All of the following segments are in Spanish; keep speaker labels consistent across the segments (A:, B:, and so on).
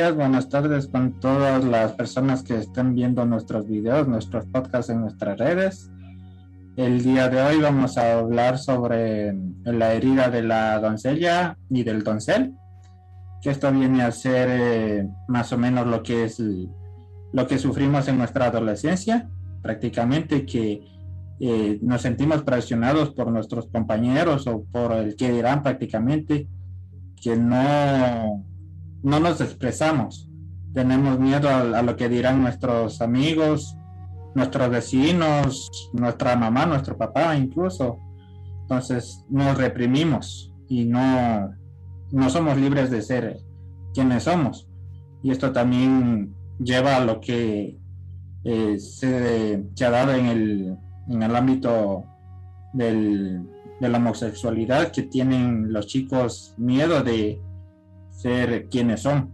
A: días, buenas tardes con todas las personas que estén viendo nuestros videos, nuestros podcasts en nuestras redes. El día de hoy vamos a hablar sobre la herida de la doncella y del doncel, que esto viene a ser eh, más o menos lo que es lo que sufrimos en nuestra adolescencia, prácticamente que eh, nos sentimos presionados por nuestros compañeros o por el que dirán prácticamente que no, no nos expresamos. Tenemos miedo a, lo que dirán nuestros amigos, nuestros vecinos, nuestra mamá, nuestro papá incluso. Entonces nos reprimimos y no, no somos libres de ser quienes somos. Y esto también lleva a lo que eh, se, se, ha dado en el, en el ámbito del, de la homosexualidad que tienen los chicos miedo de ser quienes son.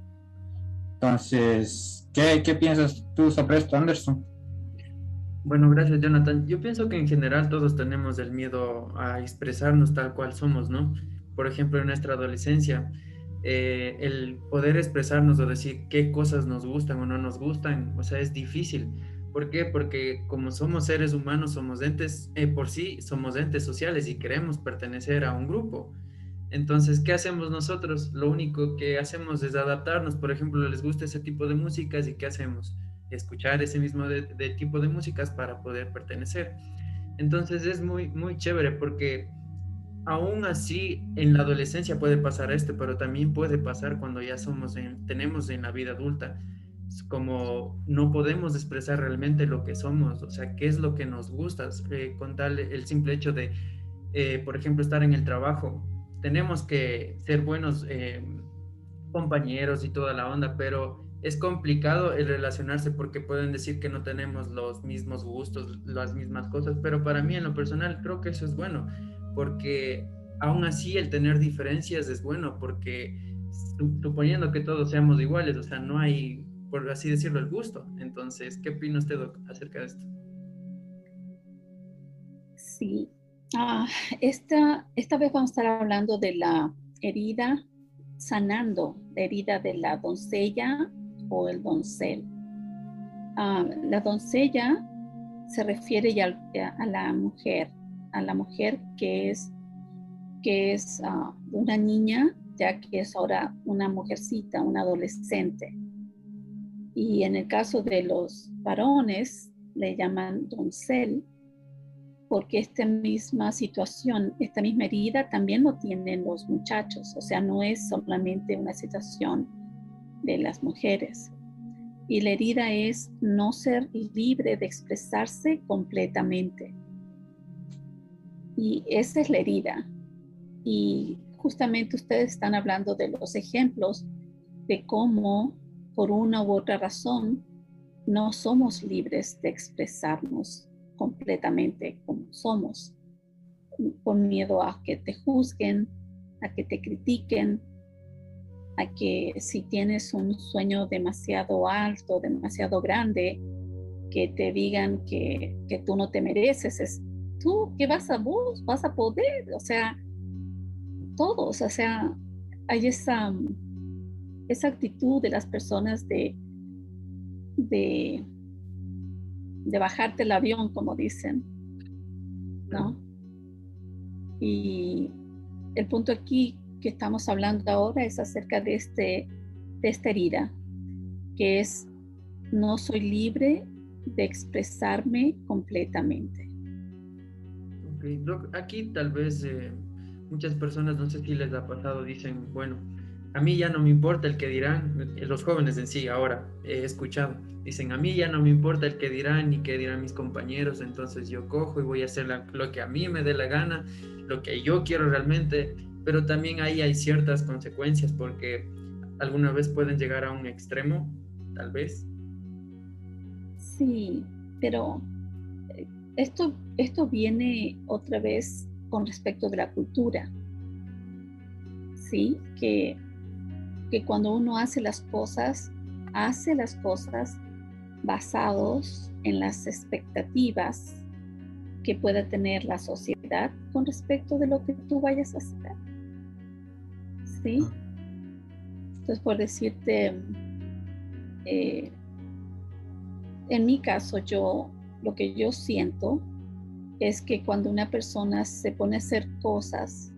A: Entonces, ¿qué, qué piensas tú sobre esto, Anderson?
B: Bueno, gracias, Jonathan. Yo pienso que en general todos tenemos el miedo a expresarnos tal cual somos, ¿no? Por ejemplo, en nuestra adolescencia, eh, el poder expresarnos o decir qué cosas nos gustan o no nos gustan, o sea, es difícil ¿Por qué? Porque como somos seres humanos, somos entes, eh, por sí, somos entes sociales y queremos pertenecer a un grupo. Entonces, ¿qué hacemos nosotros? Lo único que hacemos es adaptarnos. Por ejemplo, les gusta ese tipo de músicas y ¿qué hacemos? Escuchar ese mismo tipo de músicas para poder pertenecer. Entonces es muy, muy chévere porque aún así en la adolescencia puede pasar esto, pero también puede pasar cuando ya somos tenemos en la vida adulta como no podemos expresar realmente lo que somos, o sea, qué es lo que nos gusta, eh, con tal el simple hecho de, eh, por ejemplo, estar en el trabajo. Tenemos que ser buenos eh, compañeros y toda la onda, pero es complicado el relacionarse porque pueden decir que no tenemos los mismos gustos, las mismas cosas, pero para mí en lo personal creo que eso es bueno, porque aún así el tener diferencias es bueno, porque suponiendo que todos seamos iguales, o sea, no hay por así decirlo, el gusto. Entonces, ¿qué opina usted acerca de esto?
C: Sí, ah, esta, esta vez vamos a estar hablando de la herida, sanando la herida de la doncella o el doncel. Ah, la doncella se refiere ya a, la mujer, a la mujer que es, que es ah, una niña, ya que es ahora una mujercita, una adolescente. Y en el caso de los varones, le llaman doncel, porque esta misma situación, esta misma herida también lo tienen los muchachos, o sea, no es solamente una situación de las mujeres. Y la herida es no ser libre de expresarse completamente. Y esa es la herida. Y justamente ustedes están hablando de los ejemplos de cómo por una u otra razón, no somos libres de expresarnos completamente como somos, por miedo a que te juzguen, a que te critiquen, a que si tienes un sueño demasiado alto, demasiado grande, que te digan que, que tú no te mereces, es tú que vas a vos, vas a poder, o sea, todos, o sea, hay esa esa actitud de las personas de, de, bajarte el avión, como dicen, ¿no? Y el punto aquí que estamos hablando ahora es acerca de, este, de esta herida, que es no soy libre de expresarme completamente.
B: aquí tal vez eh, muchas personas, no sé si les ha pasado, dicen, bueno, a mí ya no me importa el que dirán, los jóvenes en sí ahora he escuchado, dicen, a mí ya no me importa el que dirán ni qué dirán mis compañeros, entonces yo cojo y voy a hacer lo que a mí me dé la gana, lo que yo quiero realmente, pero también ahí hay ciertas consecuencias porque alguna vez pueden llegar a un extremo, tal vez.
C: Sí, pero eh, esto, esto viene otra vez con respecto de la cultura. Sí, que que cuando uno hace las cosas, hace las cosas basados en las expectativas que pueda tener la sociedad con respecto de lo que tú vayas a hacer. ¿Sí? Entonces, por decirte, eh, en mi caso, yo lo que yo siento es que cuando una persona se pone a hacer cosas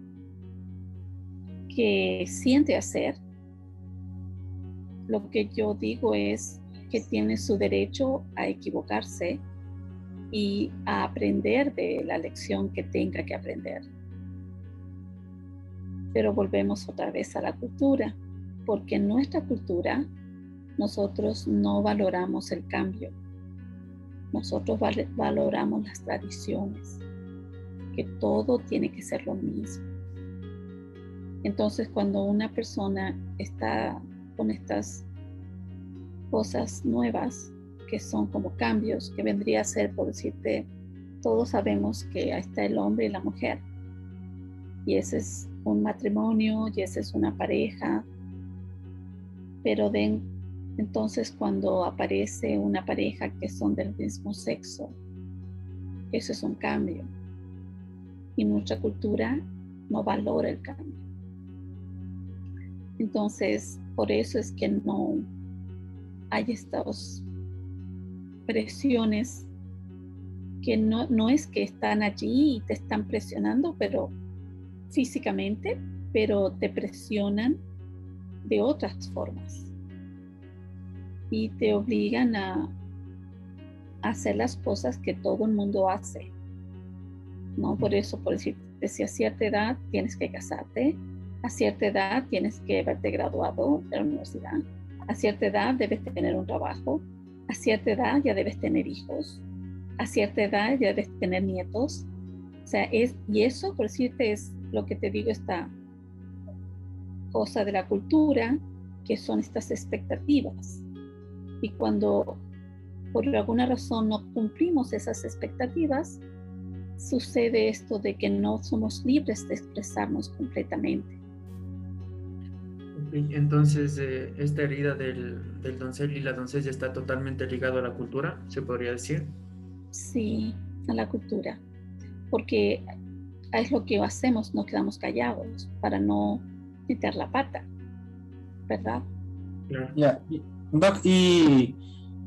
C: que siente hacer, lo que yo digo es que tiene su derecho a equivocarse y a aprender de la lección que tenga que aprender. Pero volvemos otra vez a la cultura, porque en nuestra cultura nosotros no valoramos el cambio. Nosotros valoramos las tradiciones, que todo tiene que ser lo mismo. Entonces, cuando una persona está con estas cosas nuevas, que son como cambios, que vendría a ser, por decirte, todos sabemos que ahí está el hombre y la mujer. Y ese es un matrimonio, y esa es una pareja. Pero de, entonces cuando aparece una pareja que son del mismo sexo, eso es un cambio. Y nuestra cultura no valora el cambio. Entonces, por eso es que no hay estas presiones que no, no es que están allí y te están presionando, pero físicamente, pero te presionan de otras formas y te obligan a, hacer las cosas que todo el mundo hace. ¿no? Por eso, por decirte, si a cierta edad tienes que casarte, a cierta edad tienes que haberte graduado de la universidad, a cierta edad debes tener un trabajo, a cierta edad ya debes tener hijos, a cierta edad ya debes tener nietos. O sea, es, y eso, por decirte, es lo que te digo, esta cosa de la cultura, que son estas expectativas. Y cuando por alguna razón no cumplimos esas expectativas, sucede esto de que no somos libres de expresarnos completamente.
B: Entonces, eh, esta herida del, del, doncel y la doncella está totalmente ligado a la cultura, se podría decir.
C: Sí, a la cultura, porque es lo que hacemos, nos quedamos callados para no meter la pata, ¿verdad?
A: Ya, y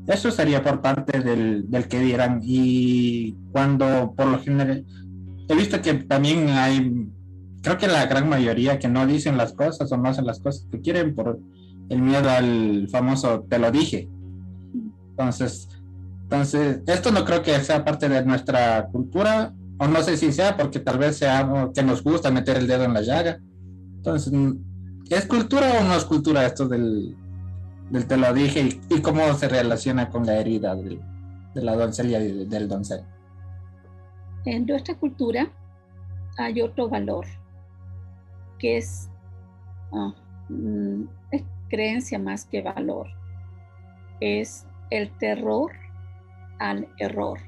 A: eso sería por parte del, del que dirán. Y cuando por lo general, he visto que también hay creo que la gran mayoría que no dicen las cosas o no hacen las cosas que quieren por el miedo al famoso te lo dije. Entonces, entonces, esto no creo que sea parte de nuestra cultura, o no sé si sea porque tal vez sea que nos gusta meter el dedo en la llaga. Entonces, ¿es cultura o no es cultura esto del, del te lo dije y, cómo se relaciona con la herida de la doncella y del doncel?
C: En nuestra cultura hay otro valor que ah, mm, es, creencia más que valor. Es el terror al error.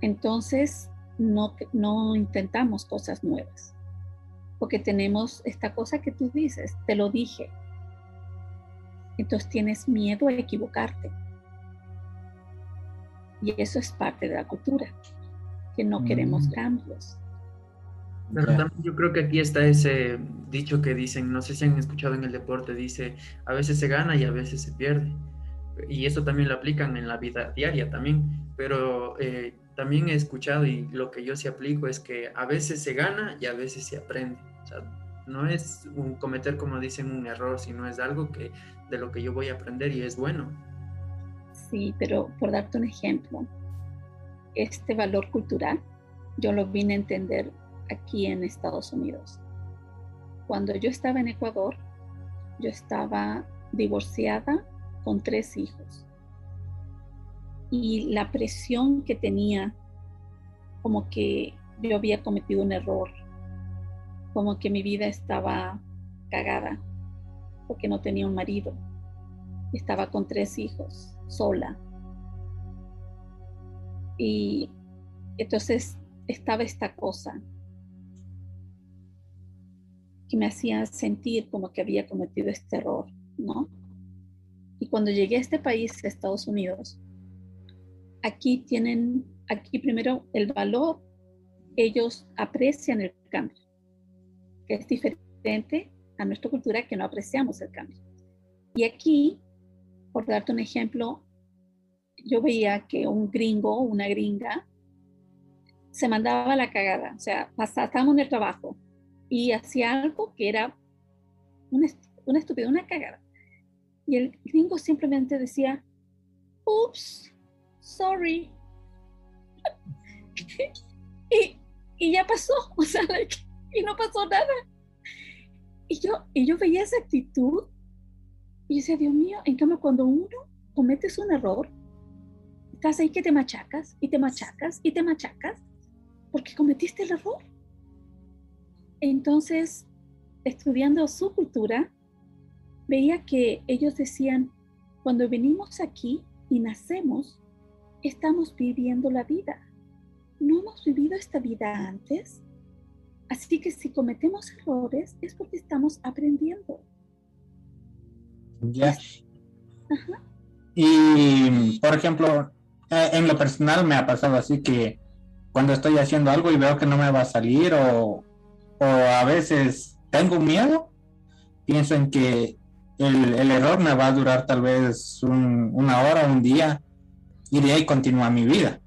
C: Entonces, no, no intentamos cosas nuevas, porque tenemos esta cosa que tú dices, te lo dije. Entonces tienes miedo a equivocarte. Y eso es parte de la cultura, que no queremos mm. cambios.
B: Pero también yo creo que aquí está ese dicho que dicen, no sé si han escuchado en el deporte, dice, a veces se gana y a veces se pierde. Y eso también lo aplican en la vida diaria también. Pero eh, también he escuchado y lo que yo sí aplico es que a veces se gana y a veces se aprende. O sea, no es un cometer, como dicen, un error, sino es algo que de lo que yo voy a aprender y es bueno.
C: Sí, pero por darte un ejemplo, este valor cultural yo lo vine a entender aquí en Estados Unidos. Cuando yo estaba en Ecuador, yo estaba divorciada con tres hijos. Y la presión que tenía, como que yo había cometido un error, como que mi vida estaba cagada, porque no tenía un marido. Estaba con tres hijos, sola. Y entonces estaba esta cosa que me hacía sentir como que había cometido este error, ¿no? Y cuando llegué a este país, Estados Unidos, aquí tienen, aquí primero el valor, ellos aprecian el cambio, que es diferente a nuestra cultura que no apreciamos el cambio. Y aquí, por darte un ejemplo, yo veía que un gringo, una gringa, se mandaba la cagada, o sea, estábamos en el trabajo y hacía algo que era una, estupidez, una cagada. Y el gringo simplemente decía, ups, sorry. y, y, ya pasó, o sea, y no pasó nada. Y yo, y yo veía esa actitud y decía, Dios mío, en cambio cuando uno cometes un error, estás ahí que te machacas y te machacas y te machacas porque cometiste el error. Entonces, estudiando su cultura, veía que ellos decían, cuando venimos aquí y nacemos, estamos viviendo la vida. No hemos vivido esta vida antes. Así que si cometemos errores es porque estamos aprendiendo.
A: Ya. Y, por ejemplo, eh, en lo personal me ha pasado así que cuando estoy haciendo algo y veo que no me va a salir o, o a veces tengo miedo, pienso en que el, el, error me va a durar tal vez una hora, un día, y de ahí continúa mi vida.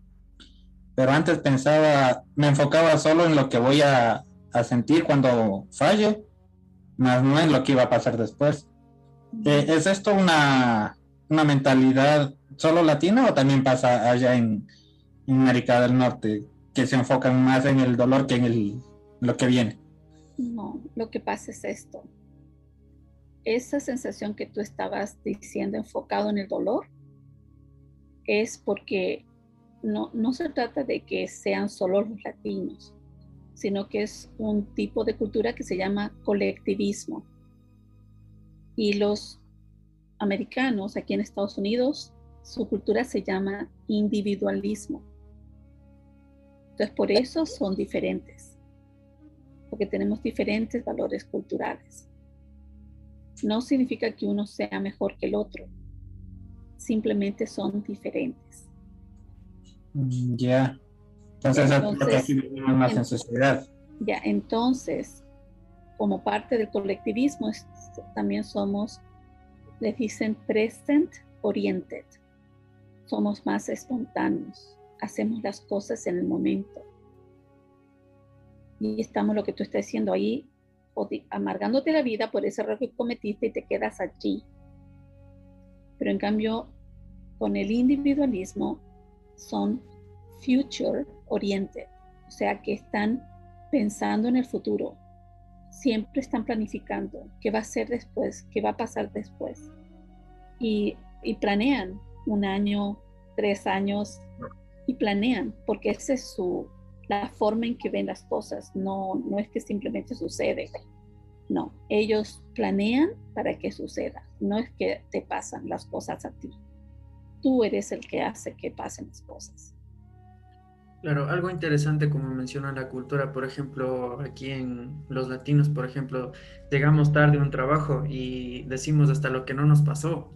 A: Pero antes pensaba, me enfocaba solo en lo que voy a, a sentir cuando fallo, más no en lo que iba a pasar después. Eh, ¿Es esto una, una mentalidad solo latina o también pasa allá en, en, América del Norte, que se enfocan más en el dolor que en el, lo que viene?
C: No, lo que pasa es esto esa sensación que tú estabas diciendo enfocado en el dolor es porque no, no se trata de que sean solo los latinos, sino que es un tipo de cultura que se llama colectivismo. Y los americanos aquí en Estados Unidos, su cultura se llama individualismo. Entonces, por eso son diferentes, porque tenemos diferentes valores culturales no significa que uno sea mejor que el otro, simplemente son diferentes.
A: Mm, ya. Entonces, más necesidad.
C: Ya, entonces, como parte del colectivismo, también somos, les dicen present oriented. Somos más espontáneos, hacemos las cosas en el momento. Y estamos lo que tú estás diciendo ahí, amargándote la vida por ese error que cometiste y te quedas allí. Pero en cambio, con el individualismo son future oriented, o sea que están pensando en el futuro, siempre están planificando qué va a ser después, qué va a pasar después. Y, y planean un año, tres años, y planean, porque esa es su, la forma en que ven las cosas, no, no es que simplemente sucede. No, ellos planean para que suceda, no es que te pasan las cosas a ti. Tú eres el que hace que pasen las cosas.
B: Claro, algo interesante como menciona la cultura, por ejemplo, aquí en los latinos, por ejemplo, llegamos tarde a un trabajo y decimos hasta lo que no nos pasó.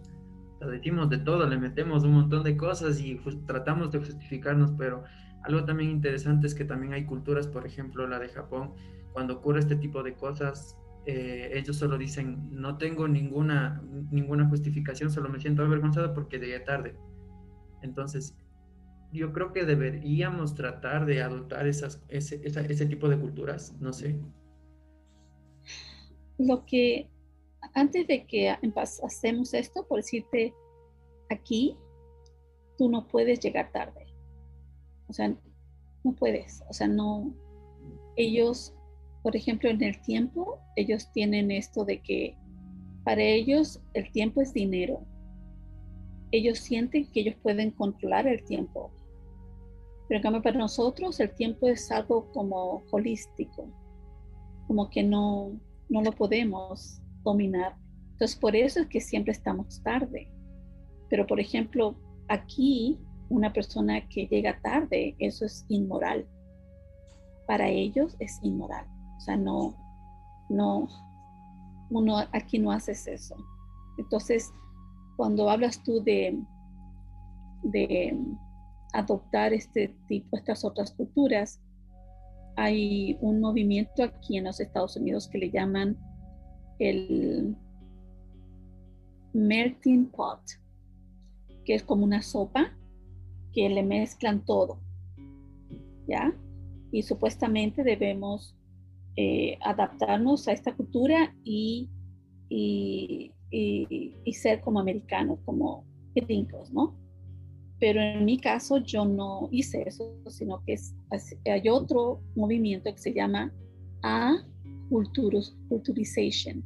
B: Lo decimos de todo, le metemos un montón de cosas y tratamos de justificarnos, pero algo también interesante es que también hay culturas, por ejemplo la de Japón, cuando ocurre este tipo de cosas, eh, ellos solo dicen, no tengo ninguna, ninguna justificación, solo me siento avergonzado porque llegué tarde. Entonces, yo creo que deberíamos tratar de adoptar ese, ese tipo de culturas, no sé.
C: Lo que, antes de que hacemos esto, por decirte, aquí, tú no puedes llegar tarde o sea, no puedes, o sea, no, ellos, por ejemplo, en el tiempo, ellos tienen esto de que para ellos el tiempo es dinero. Ellos sienten que ellos pueden controlar el tiempo. Pero en cambio para nosotros el tiempo es algo como holístico, como que no, no lo podemos dominar. Entonces por eso es que siempre estamos tarde. Pero por ejemplo, aquí una persona que llega tarde, eso es inmoral. Para ellos es inmoral. O sea, no, no, uno aquí no haces eso. Entonces, cuando hablas tú de, de adoptar este tipo, estas otras culturas, hay un movimiento aquí en los Estados Unidos que le llaman el melting pot, que es como una sopa que le mezclan todo, ¿ya? Y supuestamente debemos eh, adaptarnos a esta cultura y, y, y, ser como americanos, como gringos, ¿no? Pero en mi caso yo no hice eso, sino que es, hay otro movimiento que se llama A Culturization.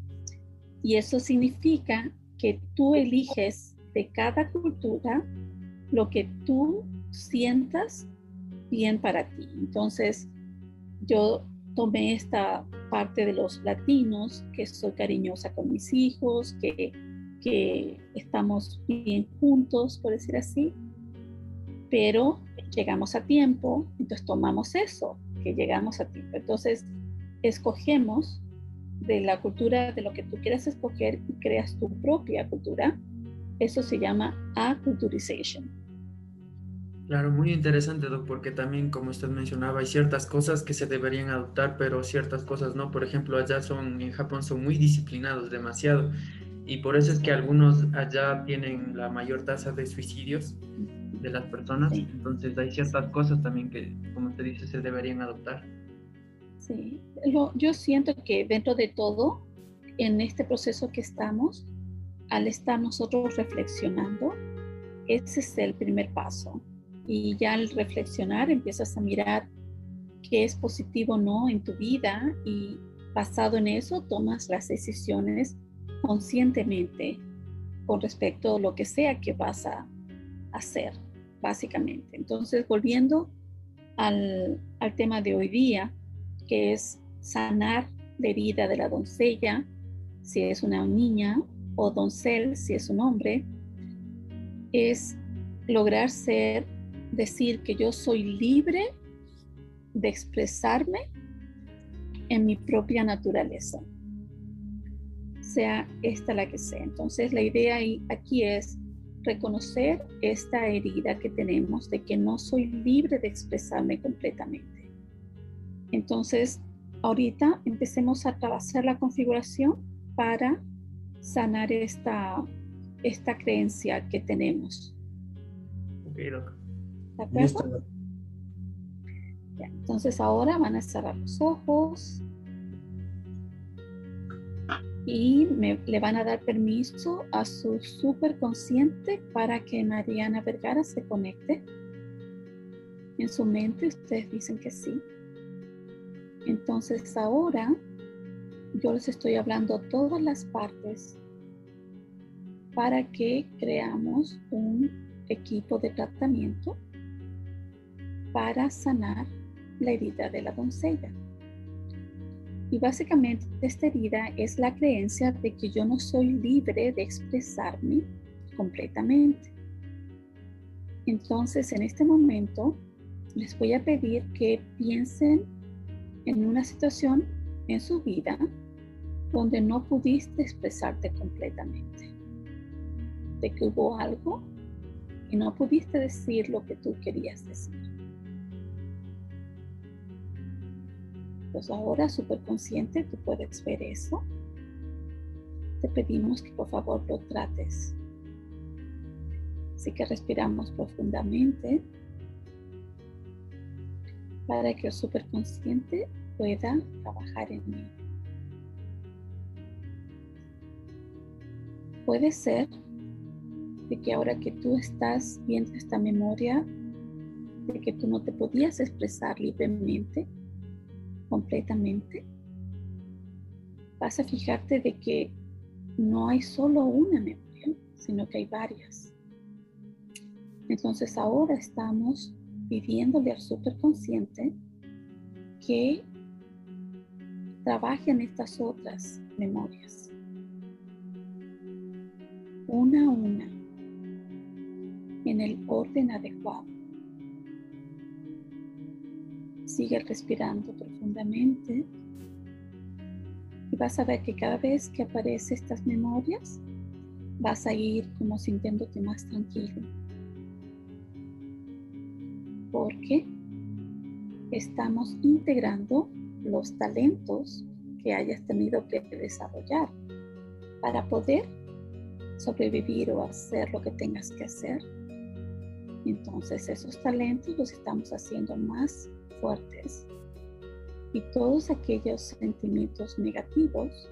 C: Y eso significa que tú eliges de cada cultura lo que tú sientas bien para ti. Entonces, yo tomé esta parte de los latinos, que soy cariñosa con mis hijos, que, que estamos bien juntos, por decir así, pero llegamos a tiempo, entonces tomamos eso, que llegamos a tiempo. Entonces, escogemos de la cultura, de lo que tú quieras escoger y creas tu propia cultura. Eso se llama aculturization.
B: Claro, muy interesante, Doc, porque también, como usted mencionaba, hay ciertas cosas que se deberían adoptar, pero ciertas cosas no. Por ejemplo, allá son, en Japón son muy disciplinados, demasiado. Y por eso es que algunos allá tienen la mayor tasa de suicidios de las personas. Entonces hay ciertas cosas también que, como usted dice, se deberían adoptar.
C: Sí, yo siento que dentro de todo, en este proceso que estamos, al estar nosotros reflexionando, ese es el primer paso. Y ya al reflexionar empiezas a mirar qué es positivo o no en tu vida y basado en eso tomas las decisiones conscientemente con respecto a lo que sea que vas a hacer, básicamente. Entonces, volviendo al, al tema de hoy día, que es sanar la herida de la doncella, si es una niña, o doncel, si es un hombre, es lograr ser, decir que yo soy libre de expresarme en mi propia naturaleza, sea esta la que sea. Entonces la idea aquí es reconocer esta herida que tenemos de que no soy libre de expresarme completamente entonces, ahorita empecemos a trabajar la configuración para sanar esta, esta creencia que tenemos.
B: ¿De
C: acuerdo? entonces ahora van a cerrar los ojos y le van a dar permiso a su superconsciente para que Mariana Vergara se conecte. En su mente ustedes dicen que sí. Entonces ahora yo les estoy hablando todas las partes para que creamos un equipo de tratamiento para sanar la herida de la doncella. Y básicamente esta herida es la creencia de que yo no soy libre de expresarme completamente. Entonces en este momento les voy a pedir que piensen en una situación en su vida donde no pudiste expresarte completamente, de que hubo algo y no pudiste decir lo que tú querías decir. Pues ahora, superconsciente, tú puedes ver eso. Te pedimos que por favor lo trates. Así que respiramos profundamente para que el superconsciente pueda trabajar en mí. Puede ser de que ahora que tú estás viendo esta memoria de que tú no te podías expresar libremente, completamente, vas a fijarte de que no hay solo una memoria, sino que hay varias. Entonces ahora estamos pidiéndole al superconsciente que trabaje en estas otras memorias, una a una, en el orden adecuado. Sigue respirando profundamente y vas a ver que cada vez que aparecen estas memorias, vas a ir como sintiéndote más tranquilo porque estamos integrando los talentos que hayas tenido que desarrollar para poder sobrevivir o hacer lo que tengas que hacer. Entonces esos talentos los estamos haciendo más fuertes y todos aquellos sentimientos negativos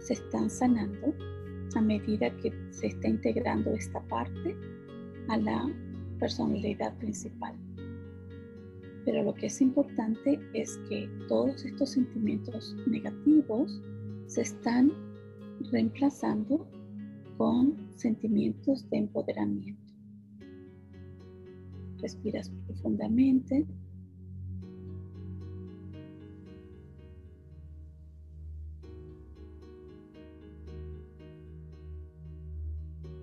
C: se están sanando a medida que se está integrando esta parte a la personalidad principal. Pero lo que es importante es que todos estos sentimientos negativos se están reemplazando con sentimientos de empoderamiento. Respiras profundamente.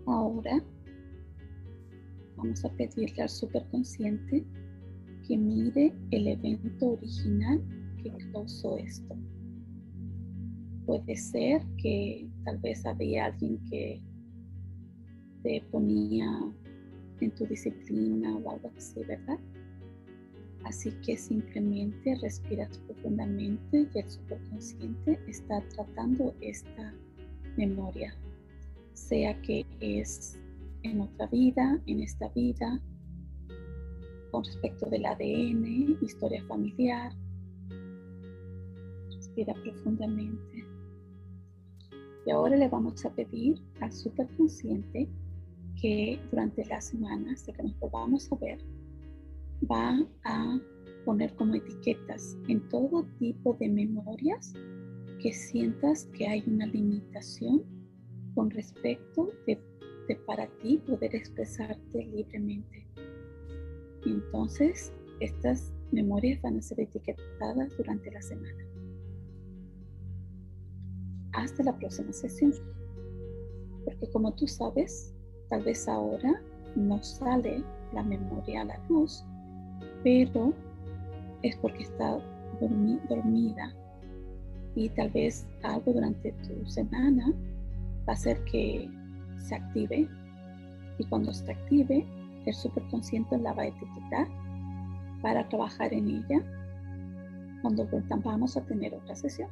C: Ahora vamos a pedirle al superconsciente que mire el evento original que causó esto. Puede ser que tal vez había alguien que te ponía en tu disciplina o algo así, ¿verdad? Así que simplemente respiras profundamente y el superconsciente está tratando esta memoria, sea que es en otra vida, en esta vida, con respecto del ADN, historia familiar. Respira profundamente. Y ahora le vamos a pedir al superconsciente que durante las semanas de que nos volvamos a ver, va a poner como etiquetas en todo tipo de memorias que sientas que hay una limitación con respecto de, de para ti poder expresarte libremente. Entonces, estas memorias van a ser etiquetadas durante la semana hasta la próxima sesión. Porque como tú sabes, tal vez ahora no sale la memoria a la luz, pero es porque está dormida y tal vez algo durante tu semana va a hacer que se active y cuando se active el superconsciente la va a etiquetar para trabajar en ella cuando vamos a tener otra sesión.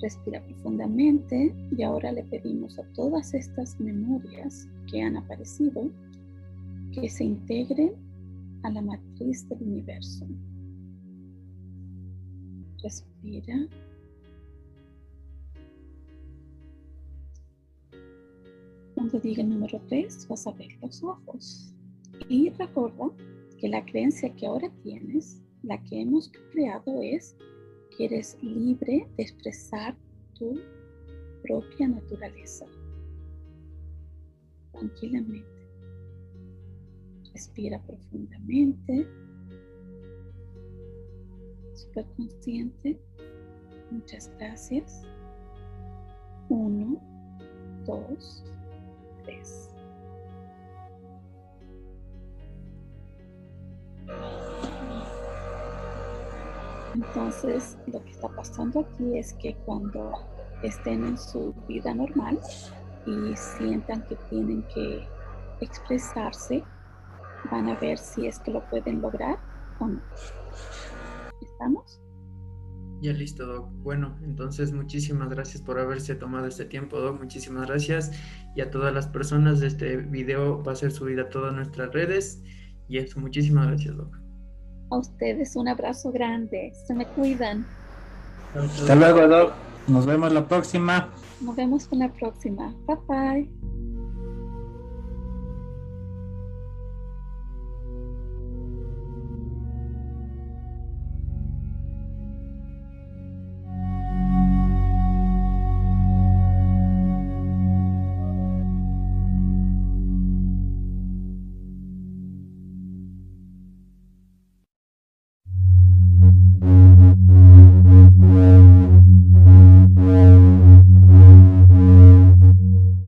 C: Respira profundamente y ahora le pedimos a todas estas memorias que han aparecido que se integren a la matriz del universo. Respira. Cuando diga el número 3 vas a ver los ojos. Y recuerda que la creencia que ahora tienes, la que hemos creado es eres libre de expresar tu propia naturaleza. Tranquilamente. Respira profundamente. Super consciente. Muchas gracias. Uno, dos, tres. Entonces, lo que está pasando aquí es que cuando estén en su vida normal y sientan que tienen que expresarse, van a ver si es que lo pueden lograr o no. ¿Estamos?
B: Ya listo, Doc. Bueno, entonces muchísimas gracias por haberse tomado este tiempo, Doc. Muchísimas gracias. Y a todas las personas este video va a ser subida a todas nuestras redes. Y eso, muchísimas gracias, Doc.
C: A ustedes un abrazo grande. Se me cuidan.
A: Hasta luego, Doc. Nos vemos la próxima.
C: Nos vemos en la próxima. Bye bye.